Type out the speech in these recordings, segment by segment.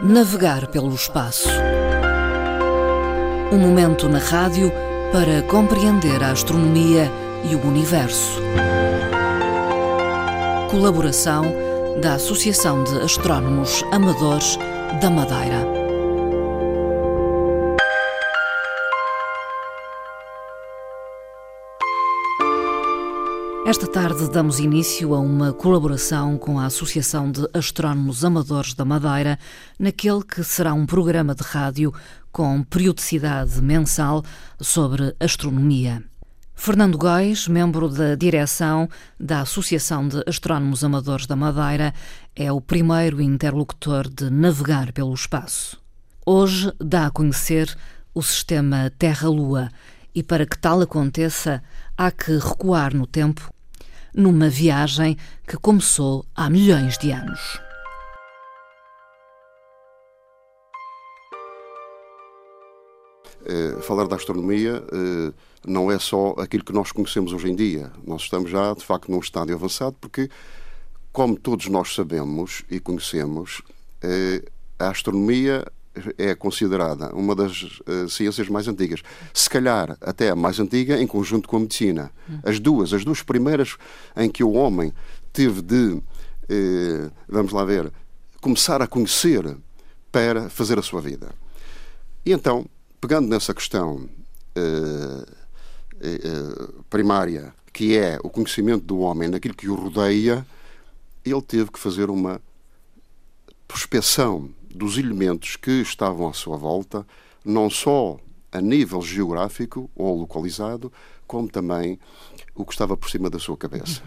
Navegar pelo espaço. Um momento na rádio para compreender a astronomia e o universo. Colaboração da Associação de Astrónomos Amadores da Madeira. Esta tarde damos início a uma colaboração com a Associação de Astrónomos Amadores da Madeira, naquele que será um programa de rádio com periodicidade mensal sobre astronomia. Fernando Góis, membro da direção da Associação de Astrónomos Amadores da Madeira, é o primeiro interlocutor de navegar pelo espaço. Hoje dá a conhecer o sistema Terra-Lua e para que tal aconteça, há que recuar no tempo, numa viagem que começou há milhões de anos. Uh, falar da astronomia uh, não é só aquilo que nós conhecemos hoje em dia. Nós estamos já, de facto, num estádio avançado, porque, como todos nós sabemos e conhecemos, uh, a astronomia é considerada uma das uh, ciências mais antigas. Se calhar até a mais antiga em conjunto com a medicina. As duas, as duas primeiras em que o homem teve de, uh, vamos lá ver, começar a conhecer para fazer a sua vida. E então, pegando nessa questão uh, primária, que é o conhecimento do homem naquilo que o rodeia, ele teve que fazer uma prospeção dos elementos que estavam à sua volta, não só a nível geográfico ou localizado, como também o que estava por cima da sua cabeça.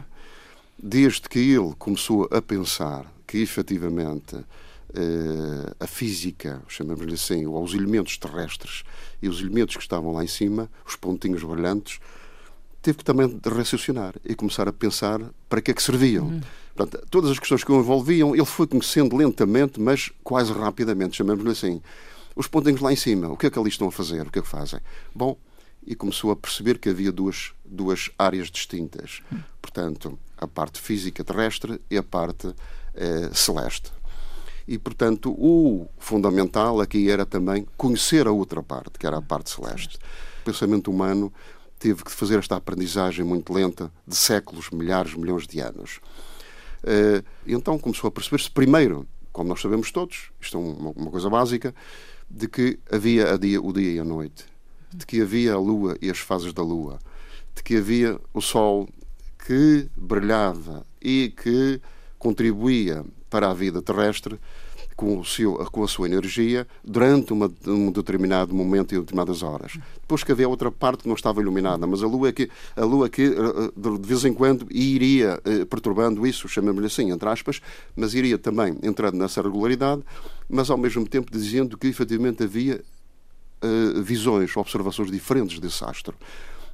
Desde que ele começou a pensar que efetivamente eh, a física, chamamos-lhe assim, ou os elementos terrestres e os elementos que estavam lá em cima, os pontinhos brilhantes, teve que também raciocinar e começar a pensar para que é que serviam. Uhum. Portanto, todas as questões que o envolviam, ele foi conhecendo lentamente, mas quase rapidamente, chamemos-lhe assim. Os pontinhos lá em cima, o que é que ali estão a fazer? O que é que fazem? Bom, e começou a perceber que havia duas, duas áreas distintas. Portanto, a parte física terrestre e a parte eh, celeste. E, portanto, o fundamental aqui era também conhecer a outra parte, que era a parte celeste. O pensamento humano teve que fazer esta aprendizagem muito lenta de séculos, milhares, milhões de anos. Uh, então começou a perceber-se, primeiro, como nós sabemos todos, isto é uma, coisa básica, de que havia dia, o dia e a noite, de que havia a lua e as fases da lua, de que havia o sol que brilhava e que contribuía para a vida terrestre com, o seu, com a sua energia durante uma, um determinado momento e determinadas horas. Depois que havia outra parte que não estava iluminada, mas a lua que, a lua que eh, de vez em quando iria eh, perturbando isso, chamamos-lhe assim, entre aspas, mas iria também entrando nessa regularidade, mas ao mesmo tempo dizendo que efetivamente havia uh, visões, observações diferentes desse astro.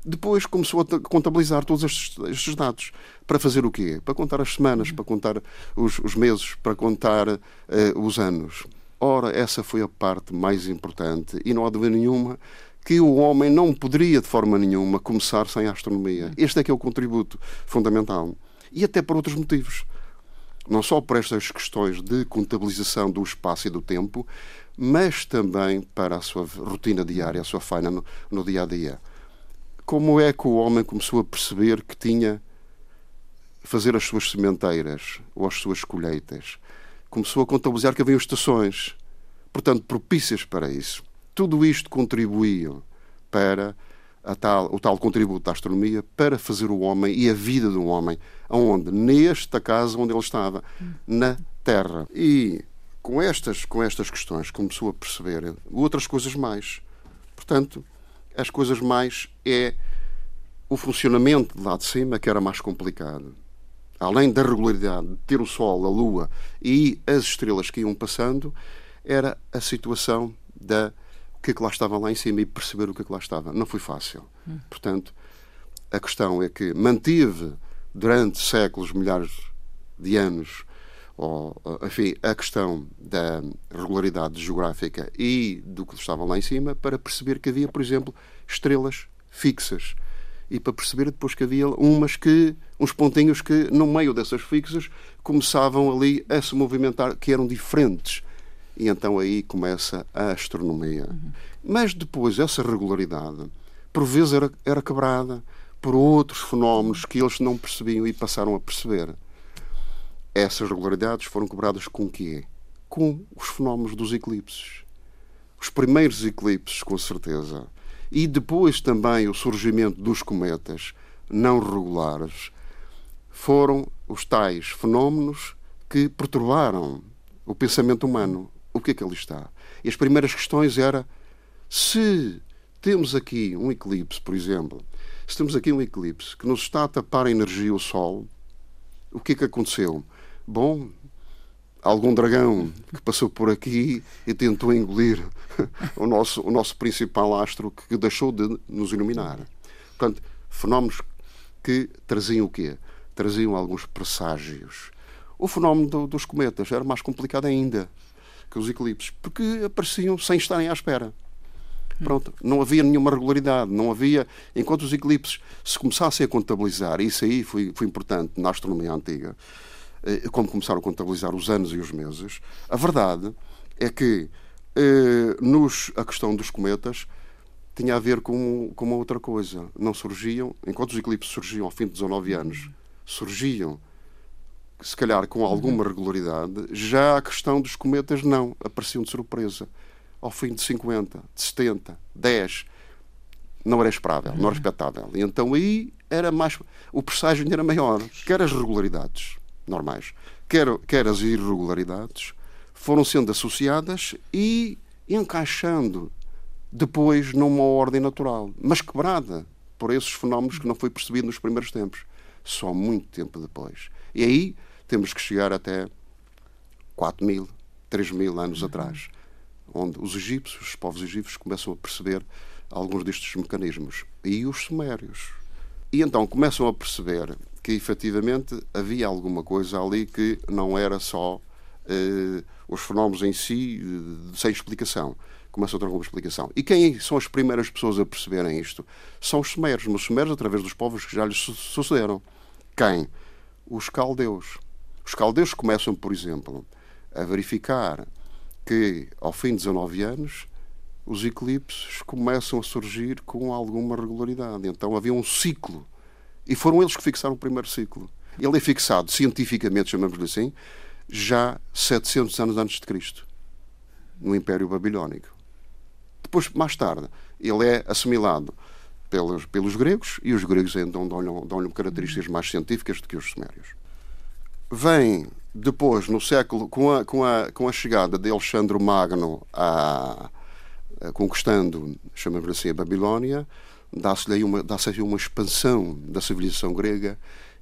Depois começou a contabilizar todos estes, estes, dados. Para fazer o quê? Para contar as semanas, para contar os, os meses, para contar uh, os anos. Ora, essa foi a parte mais importante e não há dúvida nenhuma que o homem não poderia de forma nenhuma começar sem a astronomia. Este é que é o contributo fundamental. E até por outros motivos. Não só por estas questões de contabilização do espaço e do tempo, mas também para a sua rotina diária, a sua faina no, no dia a dia como é que o homem começou a perceber que tinha fazer as suas sementeiras ou as suas colheitas? Começou a contabilizar que havia estações, portanto, propícias para isso. Tudo isto contribuía para tal, o tal contributo da astronomia para fazer o homem e a vida do homem, aonde? Nesta casa onde ele estava, na Terra. E com estas, com estas questões começou a perceber outras coisas mais. Portanto, as coisas mais é o funcionamento de lá de cima que era mais complicado. Além da regularidade de ter o Sol, a Lua e as estrelas que iam passando, era a situação da o que é que lá estava lá em cima e perceber o que é que lá estava. Não foi fácil. Hum. Portanto, a questão é que manteve durante séculos, milhares de anos, ou, enfim, a questão da regularidade geográfica e do que estava lá em cima para perceber que havia, por exemplo, estrelas fixas e para perceber depois que havia umas que, uns pontinhos que no meio dessas fixas começavam ali a se movimentar, que eram diferentes. E então aí começa a astronomia. Uhum. Mas depois essa regularidade, por vezes, era, era quebrada por outros fenómenos que eles não percebiam e passaram a perceber. Essas regularidades foram quebradas com quê? Com os fenómenos dos eclipses. Os primeiros eclipses, com certeza. E depois também o surgimento dos cometas não regulares foram os tais fenómenos que perturbaram o pensamento humano. O que é que ali está? E as primeiras questões era se temos aqui um eclipse, por exemplo, se temos aqui um eclipse que nos está a tapar a energia o Sol, o que é que aconteceu? Bom, algum dragão que passou por aqui e tentou engolir o nosso, o nosso principal astro que deixou de nos iluminar. Portanto, fenómenos que traziam o quê? Traziam alguns presságios. O fenómeno do, dos cometas era mais complicado ainda que os eclipses, porque apareciam sem estarem à espera. Pronto, não havia nenhuma regularidade, não havia. Enquanto os eclipses se começassem a contabilizar, isso aí foi, foi importante na astronomia antiga, eh, como começaram a contabilizar os anos e os meses, a verdade é que eh, nos, a questão dos cometas tinha a ver com, com uma outra coisa. Não surgiam, enquanto os eclipses surgiam ao fim de 19 anos, surgiam se calhar com alguma regularidade, já a questão dos cometas não, apareciam de surpresa. Ao fim de 50, de 70, 10, não era esperável, não era expectável. E então aí era mais. O presságio era maior, quer as regularidades normais, quer, quer as irregularidades, foram sendo associadas e encaixando depois numa ordem natural, mas quebrada por esses fenómenos que não foi percebido nos primeiros tempos, só muito tempo depois. E aí temos que chegar até 4 mil, 3 mil anos atrás, onde os egípcios, os povos egípcios, começam a perceber alguns destes mecanismos. E os sumérios. E então começam a perceber que efetivamente havia alguma coisa ali que não era só eh, os fenómenos em si eh, sem explicação. Começam a ter alguma explicação. E quem são as primeiras pessoas a perceberem isto? São os sumérios, mas os sumérios através dos povos que já lhes sucederam. Quem? Os caldeus. Os caldeus começam, por exemplo, a verificar que ao fim de 19 anos os eclipses começam a surgir com alguma regularidade. Então havia um ciclo e foram eles que fixaram o primeiro ciclo. Ele é fixado cientificamente, chamamos-lhe assim, já 700 anos antes de Cristo, no Império Babilónico. Depois, mais tarde, ele é assimilado pelos, pelos gregos e os gregos então dão-lhe dão características mais científicas do que os sumérios. Vem depois, no século, com a, com a, com a chegada de Alexandre Magno a, a conquistando, chamamos assim, a Babilónia, dá-se-lhe uma, dá uma expansão da civilização grega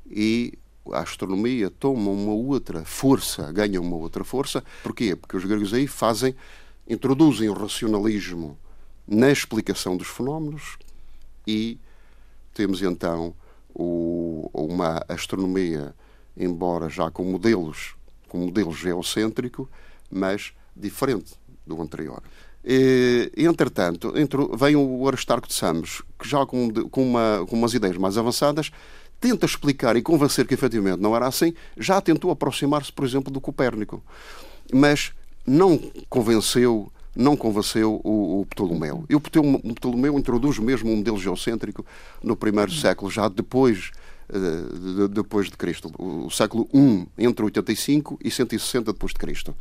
e a astronomia toma uma outra força, ganha uma outra força. Porquê? Porque os gregos aí fazem, introduzem o racionalismo na explicação dos fenómenos e temos então o, uma astronomia, embora já com modelos, com modelo geocêntrico, mas diferente do anterior. Entretanto, vem o Aristarco de Samos, que já com, com, uma, com umas ideias mais avançadas, tenta explicar e convencer que efetivamente não era assim, já tentou aproximar-se, por exemplo, do Copérnico. Mas não convenceu não convenceu o, o Ptolomeu. E o Ptolomeu introduz mesmo um modelo geocêntrico no primeiro século, já depois, uh, de, depois de Cristo, o, século I, entre 85 e 160 depois de Cristo,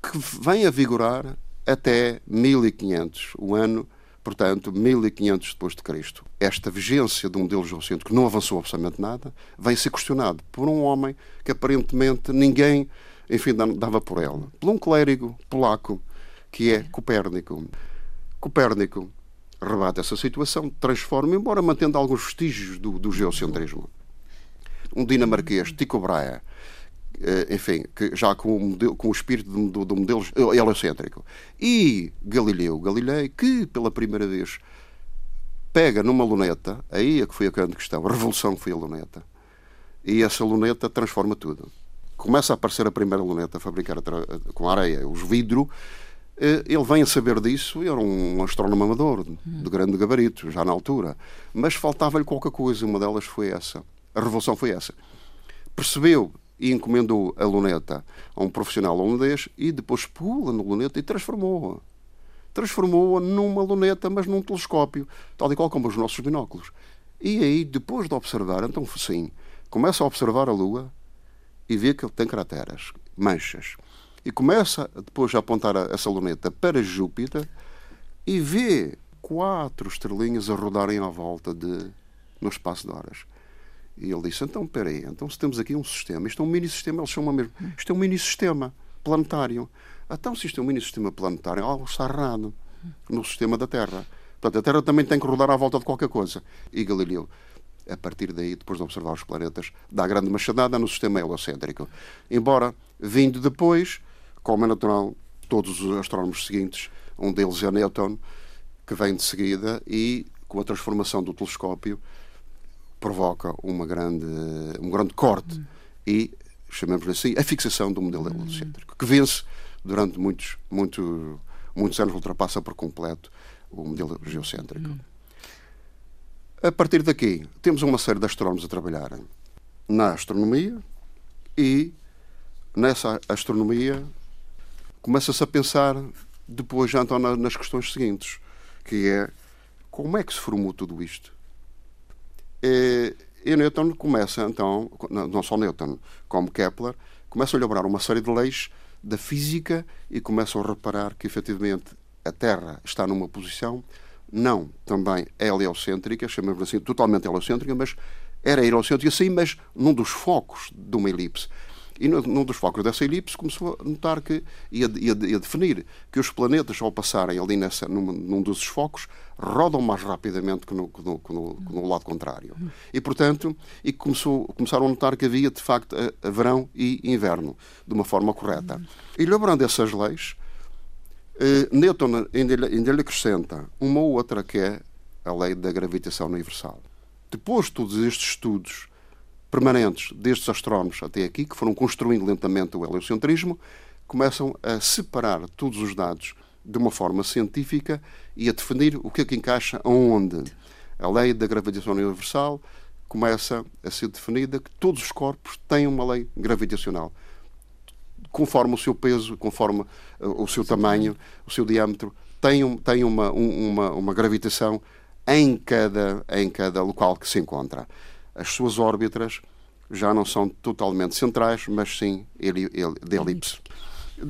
que vem a vigorar até 1500, o ano, portanto, 1500 depois de Cristo. Esta vigência um modelo geocêntrico que não avançou absolutamente nada, vem ser questionado por um homem que aparentemente ninguém, enfim, dava por ele. Por um clérigo polaco, que é Copérnico. Copérnico rebate essa situação, transforma, embora mantendo alguns vestígios do, do geocentrismo. Um dinamarquês, Tycho Brahe, enfim, que já com o, modelo, com o espírito do, do modelo heliocêntrico. E Galileu Galilei, que pela primeira vez pega numa luneta, aí é que foi a grande questão, a revolução foi a luneta, e essa luneta transforma tudo. Começa a aparecer a primeira luneta fabricada com areia, os vidro, eh, ele vem a saber disso, era um astrónomo amador, de grande gabarito, já na altura. Mas faltava-lhe qualquer coisa, uma delas foi essa. A revolução foi essa. Percebeu e encomendou a luneta a um profissional holandês e depois pula na luneta e transformou-a. Transformou-a numa luneta, mas num telescópio, tal e qual como os nossos binóculos. E aí, depois de observar, então sim, começa a observar a Lua e vê que ele tem crateras, manchas. E começa depois a apontar essa luneta para Júpiter e vê quatro estrelinhas a rodarem à volta de no espaço de horas. E ele disse: Então, peraí, então se temos aqui um sistema, isto é um mini-sistema, eles chamam mesmo, isto é um mini-sistema planetário. Então, se isto é um mini-sistema planetário, algo está errado no sistema da Terra. Portanto, a Terra também tem que rodar à volta de qualquer coisa. E Galileu, a partir daí, depois de observar os planetas, dá grande machadada no sistema heliocêntrico. Embora, vindo depois, como é natural, todos os astrónomos seguintes, um deles é Newton, que vem de seguida e, com a transformação do telescópio, provoca uma grande, um grande corte e, chamemos assim, a fixação do modelo heliocêntrico, que vence durante muitos, muito, muitos anos, ultrapassa por completo o modelo geocêntrico. A partir daqui, temos uma série de astrónomos a trabalhar na astronomia e nessa astronomia começa-se a pensar depois já então nas questões seguintes, que é como é que se formou tudo isto? E, e Newton começa então, não só Newton, como Kepler, começa a elaborar uma série de leis da física e começam a reparar que efetivamente a Terra está numa posição não também heliocêntrica, chamamos assim, totalmente heliocêntrica, mas era heliocêntrica sim, mas num dos focos de uma elipse. E num dos focos dessa elipse começou a notar que ia, ia, ia definir que os planetas, ao passarem ali nessa, num, num dos focos, rodam mais rapidamente que no, que no, que no, que no lado contrário. E, portanto, e começou, começaram a notar que havia, de facto, a, a verão e inverno, de uma forma correta. E lembrando essas leis, eh, Newton ainda, ainda lhe acrescenta uma ou outra que é a lei da gravitação universal. Depois de todos estes estudos permanentes destes astrónomos até aqui, que foram construindo lentamente o heliocentrismo, começam a separar todos os dados de uma forma científica e a definir o que é que encaixa aonde. A lei da gravitação universal começa a ser definida que todos os corpos têm uma lei gravitacional. Conforme o seu peso, conforme uh, o seu tamanho, o seu diâmetro, tem, um, tem uma, um, uma, uma gravitação em cada, em cada local que se encontra as suas órbitas já não são totalmente centrais, mas sim de elipse.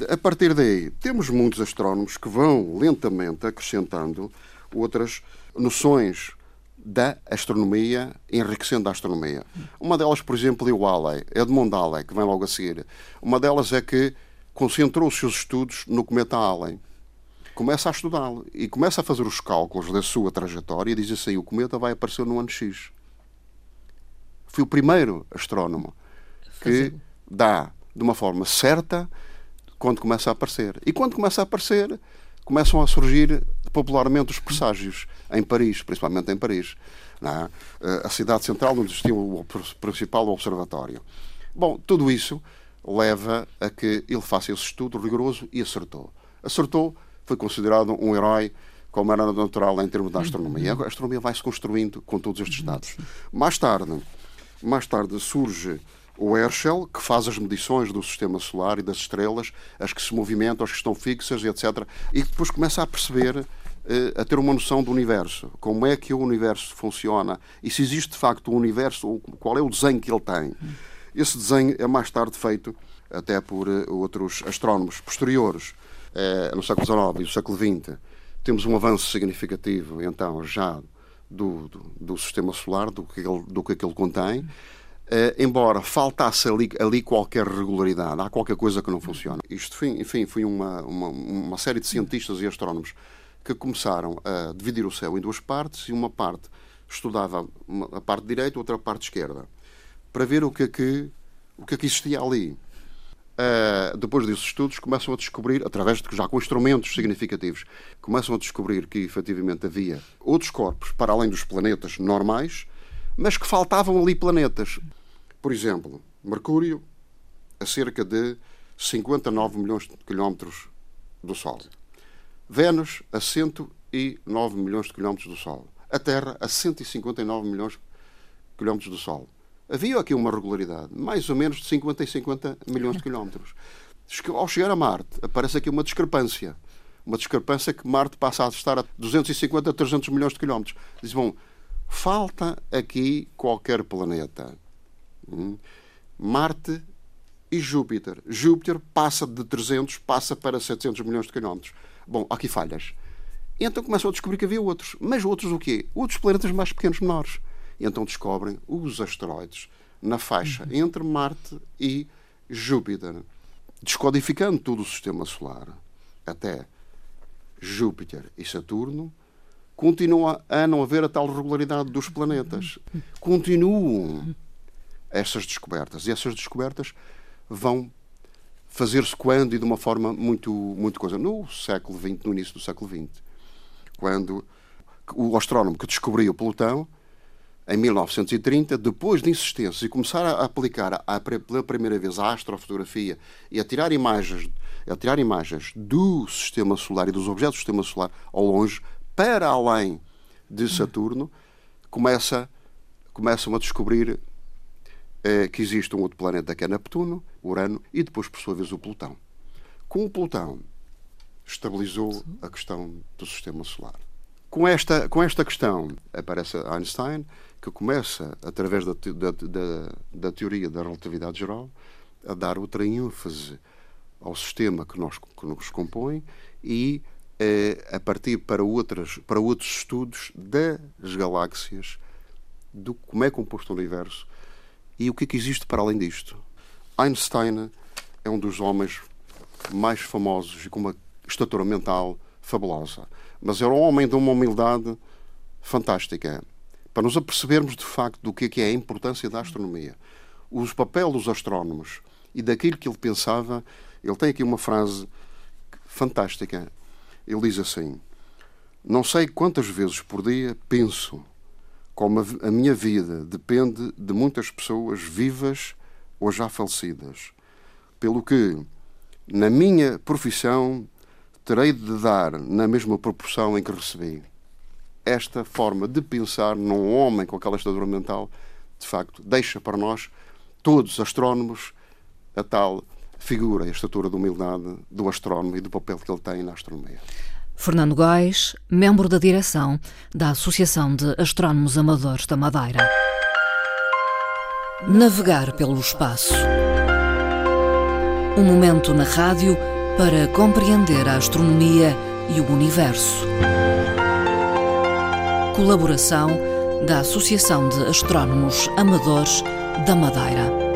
A partir daí, temos muitos astrónomos que vão lentamente acrescentando outras noções da astronomia, enriquecendo a astronomia. Uma delas, por exemplo, é o Halley, Edmund Halley, que vem logo a seguir. Uma delas é que concentrou os seus estudos no cometa Halley. Começa a estudá-lo e começa a fazer os cálculos da sua trajetória e diz assim: o cometa vai aparecer no ano X. Foi o primeiro astrónomo que dá de uma forma certa quando começa a aparecer. E quando começa a aparecer, começam a surgir popularmente os presságios em Paris, principalmente em Paris. É? Eh, a cidade central onde existia o principal observatório. Bom, tudo isso leva a que ele faça esse estudo rigoroso e acertou. Acertou, foi considerado um herói como era natural em termos da astronomia. A astronomia vai se construindo com todos estes dados. Mais tarde, mais tarde surge o Herschel, que faz as medições do sistema solar e das estrelas, as que se movimentam, as que estão fixas, etc. E depois começa a perceber, eh, a ter uma noção do universo. Como é que o universo funciona e se existe de facto um universo, qual é o desenho que ele tem. Esse desenho é mais tarde feito até por eh, outros astrónomos posteriores, eh, no século XIX e no século XX. Temos um avanço significativo, então, já do, do, do sistema solar, do que ele, do que ele contém. Uh, embora faltasse ali, ali, qualquer regularidade, há qualquer coisa que não funciona. Isto, enfim, foi uma, uma, uma, série de cientistas e astrónomos que começaram a dividir o céu em duas partes e uma parte estudava a parte direita, outra a parte esquerda, para ver o que é que, o que, é que existia ali. Uh, depois desses estudos, começam a descobrir, através de já com instrumentos significativos, começam a descobrir que efetivamente havia outros corpos para além dos planetas normais, mas que faltavam ali planetas. Por exemplo, Mercúrio a cerca de 59 milhões de quilómetros do Sol. Vênus a 109 milhões de quilómetros do Sol. A Terra a 159 milhões de quilómetros do Sol. Havia aqui uma regularidade, mais ou menos de 50 e 50 milhões de quilómetros. Ao chegar a Marte, aparece aqui uma discrepância. Uma discrepância que Marte passa a estar a 250 a 300 milhões de quilómetros. Diz, bom, falta aqui qualquer planeta. Hum? Marte e Júpiter. Júpiter passa de 300, passa para 700 milhões de quilómetros. Bom, aqui falhas. Então começam a descobrir que havia outros. Mas outros o quê? Outros planetas mais pequenos, menores. E então descobrem os asteroides na faixa uhum. entre Marte e Júpiter. Descodificando todo o sistema solar até Júpiter e Saturno, continua a não haver a tal regularidade dos planetas. Continuam essas descobertas. E essas descobertas vão fazer-se quando e de uma forma muito, muito coisa. No século XX, no início do século XX, quando o astrónomo que descobriu Plutão, em 1930, depois de insistências e começar a aplicar a, pela primeira vez a astrofotografia e a tirar imagens, a tirar imagens do sistema solar e dos objetos do sistema solar ao longe, para além de Saturno, começa, começam a descobrir eh, que existe um outro planeta que é Neptuno, Urano e depois, por sua vez, o Plutão. Com o Plutão, estabilizou a questão do sistema solar. Com esta, com esta questão aparece Einstein, que começa, através da, da, da, da teoria da relatividade geral, a dar outra ênfase ao sistema que, nós, que nos compõe e eh, a partir para, outras, para outros estudos das galáxias, do como é composto o universo e o que é que existe para além disto. Einstein é um dos homens mais famosos e com uma estatura mental fabulosa. Mas era um homem de uma humildade fantástica. Para nos apercebermos de facto do que é, é a importância da astronomia, os papéis dos astrónomos e daquilo que ele pensava, ele tem aqui uma frase fantástica. Ele diz assim: Não sei quantas vezes por dia penso como a minha vida depende de muitas pessoas vivas ou já falecidas, pelo que, na minha profissão, terei de dar na mesma proporção em que recebi. Esta forma de pensar num homem com aquela estatura mental, de facto, deixa para nós, todos astrónomos, a tal figura, a estatura de humildade do astrónomo e do papel que ele tem na astronomia. Fernando Góis, membro da direção da Associação de Astrónomos Amadores da Madeira. Navegar pelo espaço. Um momento na rádio para compreender a astronomia e o universo. Colaboração da Associação de Astrónomos Amadores da Madeira.